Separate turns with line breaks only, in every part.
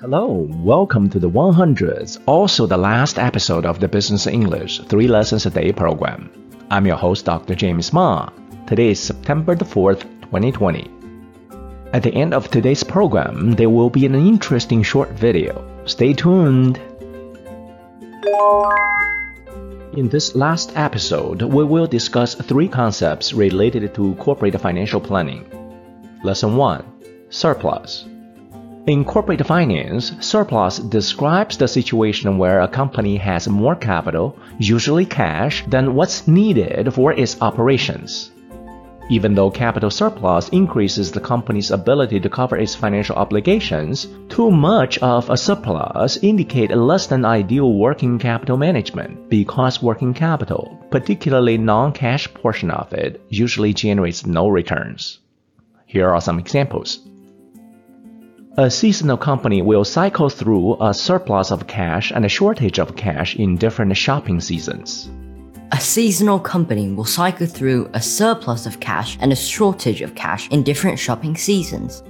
Hello, welcome to the 100th, also the last episode of the Business English 3 Lessons a Day program. I'm your host, Dr. James Ma. Today is September the 4th, 2020. At the end of today's program, there will be an interesting short video. Stay tuned. In this last episode, we will discuss three concepts related to corporate financial planning. Lesson 1 Surplus. In corporate finance, surplus describes the situation where a company has more capital, usually cash, than what's needed for its operations. Even though capital surplus increases the company's ability to cover its financial obligations, too much of a surplus indicate less than ideal working capital management because working capital, particularly non-cash portion of it, usually generates no returns. Here are some examples. A seasonal company will cycle through a surplus of cash and a shortage of cash in different shopping seasons.
A seasonal company will cycle through a surplus of cash and a shortage of cash in different shopping seasons.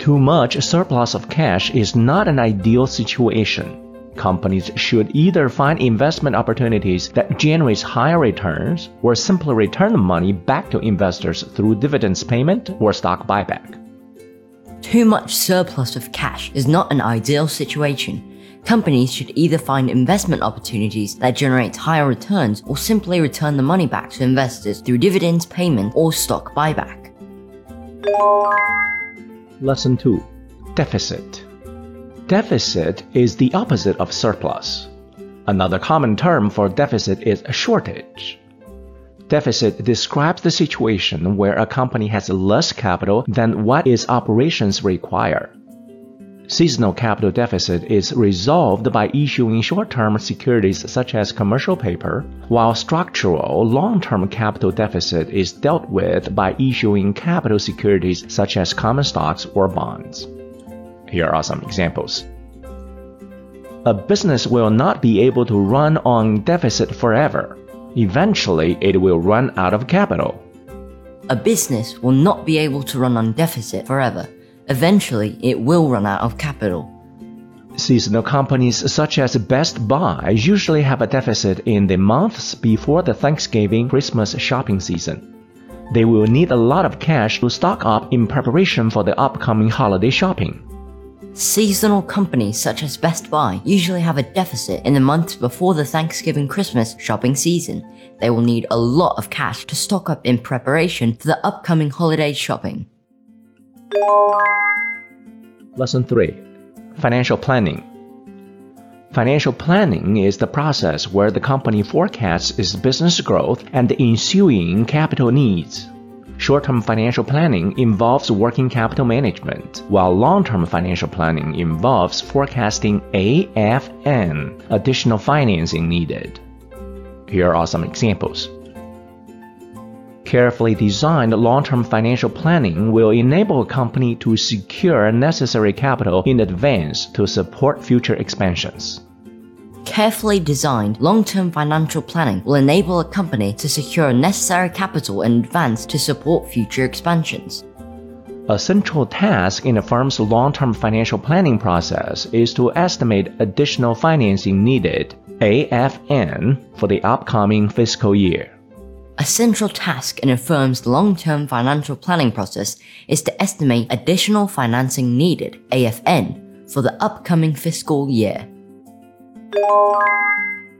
Too much surplus of cash is not an ideal situation. Companies should either find investment opportunities that generates higher returns or simply return the money back to investors through dividends payment or stock buyback.
Too much surplus of cash is not an ideal situation. Companies should either find investment opportunities that generate higher returns or simply return the money back to investors through dividends payment or stock buyback.
Lesson 2 Deficit Deficit is the opposite of surplus. Another common term for deficit is a shortage. Deficit describes the situation where a company has less capital than what its operations require. Seasonal capital deficit is resolved by issuing short-term securities such as commercial paper, while structural long-term capital deficit is dealt with by issuing capital securities such as common stocks or bonds. Here are some examples. A business will not be able to run on deficit forever Eventually, it will run out of capital.
A business will not be able to run on deficit forever. Eventually, it will run out of capital.
Seasonal companies such as Best Buy usually have a deficit in the months before the Thanksgiving Christmas shopping season. They will need a lot of cash to stock up in preparation for the upcoming holiday shopping.
Seasonal companies such as Best Buy usually have a deficit in the months before the Thanksgiving Christmas shopping season. They will need a lot of cash to stock up in preparation for the upcoming holiday shopping.
Lesson 3 Financial Planning Financial planning is the process where the company forecasts its business growth and the ensuing capital needs. Short-term financial planning involves working capital management, while long-term financial planning involves forecasting AFN, additional financing needed. Here are some examples. Carefully designed long-term financial planning will enable a company to secure necessary capital in advance to support future expansions.
Carefully designed long-term financial planning will enable a company to secure necessary capital in advance to support future expansions.
A central task in a firm's long-term financial planning process is to estimate additional financing needed, AFN, for the upcoming fiscal year.
A central task in a firm's long-term financial planning process is to estimate additional financing needed, AFN, for the upcoming fiscal year.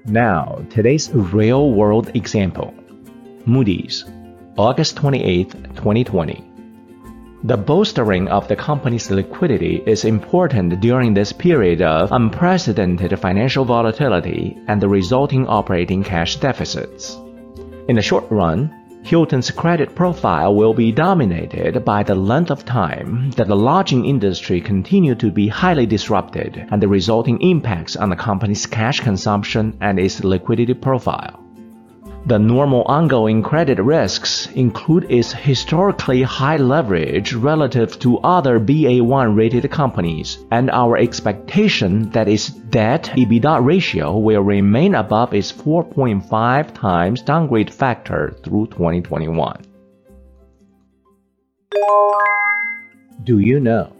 Now, today's real world example Moody's, August 28, 2020. The bolstering of the company's liquidity is important during this period of unprecedented financial volatility and the resulting operating cash deficits. In the short run, Hilton's credit profile will be dominated by the length of time that the lodging industry continued to be highly disrupted and the resulting impacts on the company's cash consumption and its liquidity profile. The normal ongoing credit risks include its historically high leverage relative to other BA1 rated companies and our expectation that its debt EBITDA ratio will remain above its 4.5 times downgrade factor through 2021. Do you know?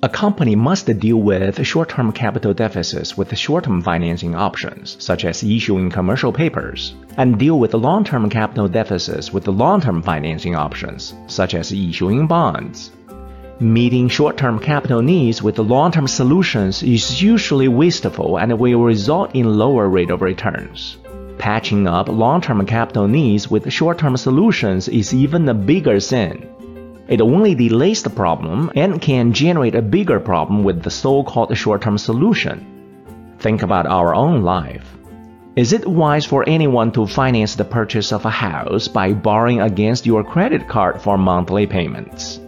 A company must deal with short-term capital deficits with short-term financing options, such as issuing commercial papers, and deal with long-term capital deficits with long-term financing options, such as issuing bonds. Meeting short-term capital needs with long-term solutions is usually wasteful and will result in lower rate of returns. Patching up long-term capital needs with short-term solutions is even a bigger sin. It only delays the problem and can generate a bigger problem with the so-called short-term solution. Think about our own life. Is it wise for anyone to finance the purchase of a house by borrowing against your credit card for monthly payments?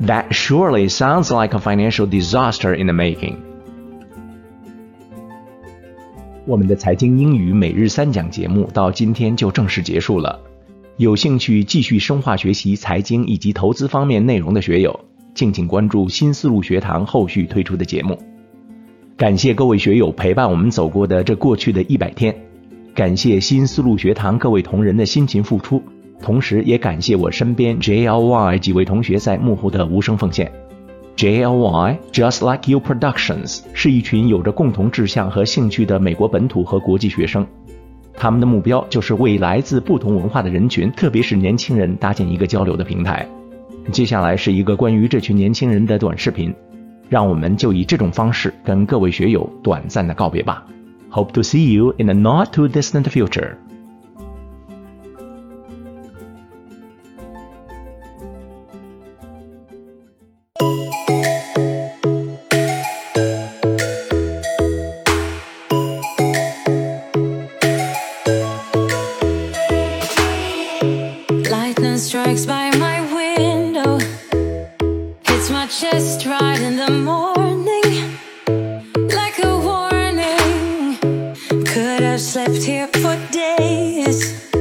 That surely sounds like a financial disaster in the making. 我们的财经英语每日三讲节目到今天就正式结束了。 有兴趣继续深化学习财经以及投资方面内容的学友，敬请关注新思路学堂后续推出的节目。感谢各位学友陪伴我们走过的这过去的一百天，感谢新思路学堂各位同仁的辛勤付出，同时也感谢我身边 JLY 几位同学在幕后的无声奉献。JLY Just Like You Productions 是一群有着共同志向和兴趣的美国本土和国际学生。他们的目标就是为来自不同文化的人群，特别是年轻人搭建一个交流的平台。接下来是一个关于这群年轻人的短视频，让我们就以这种方式跟各位学友短暂的告别吧。Hope to see you in a not too distant future.
slept here for days.